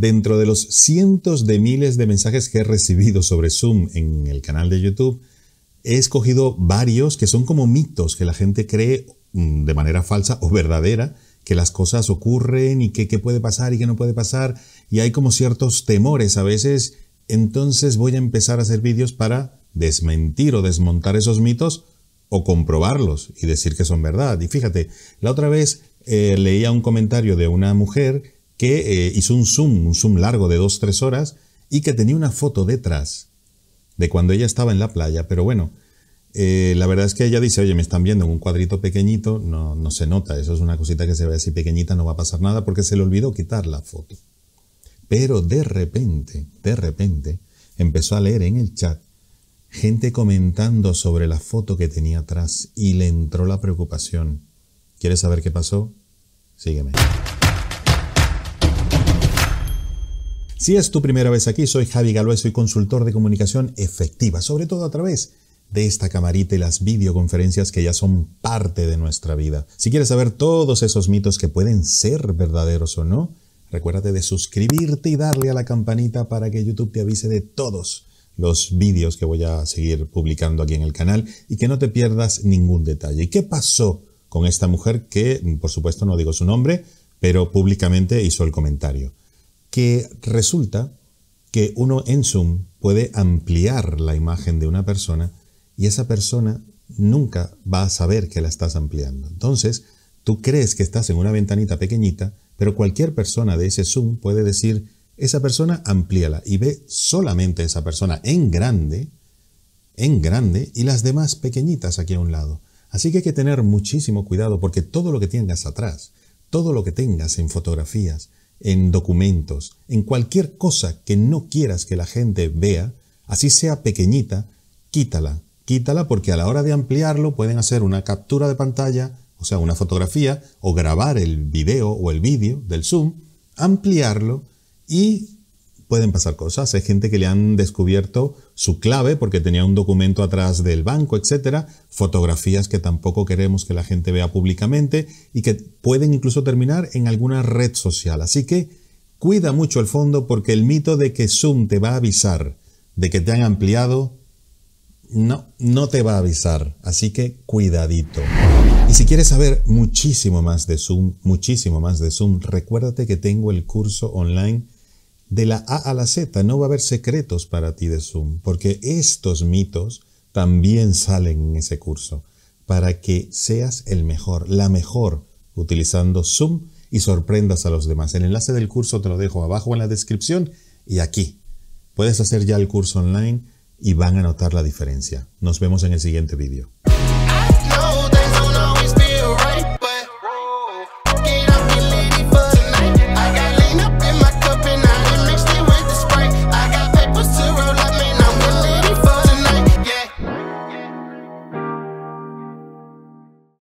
Dentro de los cientos de miles de mensajes que he recibido sobre Zoom en el canal de YouTube, he escogido varios que son como mitos que la gente cree mm, de manera falsa o verdadera, que las cosas ocurren y que qué puede pasar y qué no puede pasar, y hay como ciertos temores a veces, entonces voy a empezar a hacer vídeos para desmentir o desmontar esos mitos o comprobarlos y decir que son verdad. Y fíjate, la otra vez eh, leía un comentario de una mujer que eh, hizo un zoom, un zoom largo de 2-3 horas y que tenía una foto detrás de cuando ella estaba en la playa, pero bueno, eh, la verdad es que ella dice, oye, me están viendo en un cuadrito pequeñito, no, no se nota, eso es una cosita que se ve así pequeñita, no va a pasar nada porque se le olvidó quitar la foto. Pero de repente, de repente, empezó a leer en el chat gente comentando sobre la foto que tenía atrás y le entró la preocupación. ¿Quieres saber qué pasó? Sígueme. Si es tu primera vez aquí, soy Javi Galois, soy consultor de comunicación efectiva, sobre todo a través de esta camarita y las videoconferencias que ya son parte de nuestra vida. Si quieres saber todos esos mitos que pueden ser verdaderos o no, recuérdate de suscribirte y darle a la campanita para que YouTube te avise de todos los vídeos que voy a seguir publicando aquí en el canal y que no te pierdas ningún detalle. ¿Y qué pasó con esta mujer que, por supuesto, no digo su nombre, pero públicamente hizo el comentario? Que resulta que uno en Zoom puede ampliar la imagen de una persona y esa persona nunca va a saber que la estás ampliando. Entonces, tú crees que estás en una ventanita pequeñita, pero cualquier persona de ese Zoom puede decir, esa persona amplíala y ve solamente esa persona en grande, en grande y las demás pequeñitas aquí a un lado. Así que hay que tener muchísimo cuidado porque todo lo que tengas atrás, todo lo que tengas en fotografías, en documentos, en cualquier cosa que no quieras que la gente vea, así sea pequeñita, quítala. Quítala porque a la hora de ampliarlo pueden hacer una captura de pantalla, o sea, una fotografía, o grabar el video o el vídeo del Zoom, ampliarlo y pueden pasar cosas. Hay gente que le han descubierto su clave porque tenía un documento atrás del banco, etcétera, fotografías que tampoco queremos que la gente vea públicamente y que pueden incluso terminar en alguna red social. Así que cuida mucho el fondo porque el mito de que Zoom te va a avisar de que te han ampliado, no, no te va a avisar. Así que cuidadito. Y si quieres saber muchísimo más de Zoom, muchísimo más de Zoom, recuérdate que tengo el curso online de la A a la Z. No va a haber secretos para ti de Zoom, porque estos mitos también salen en ese curso, para que seas el mejor, la mejor, utilizando Zoom y sorprendas a los demás. El enlace del curso te lo dejo abajo en la descripción y aquí. Puedes hacer ya el curso online y van a notar la diferencia. Nos vemos en el siguiente vídeo.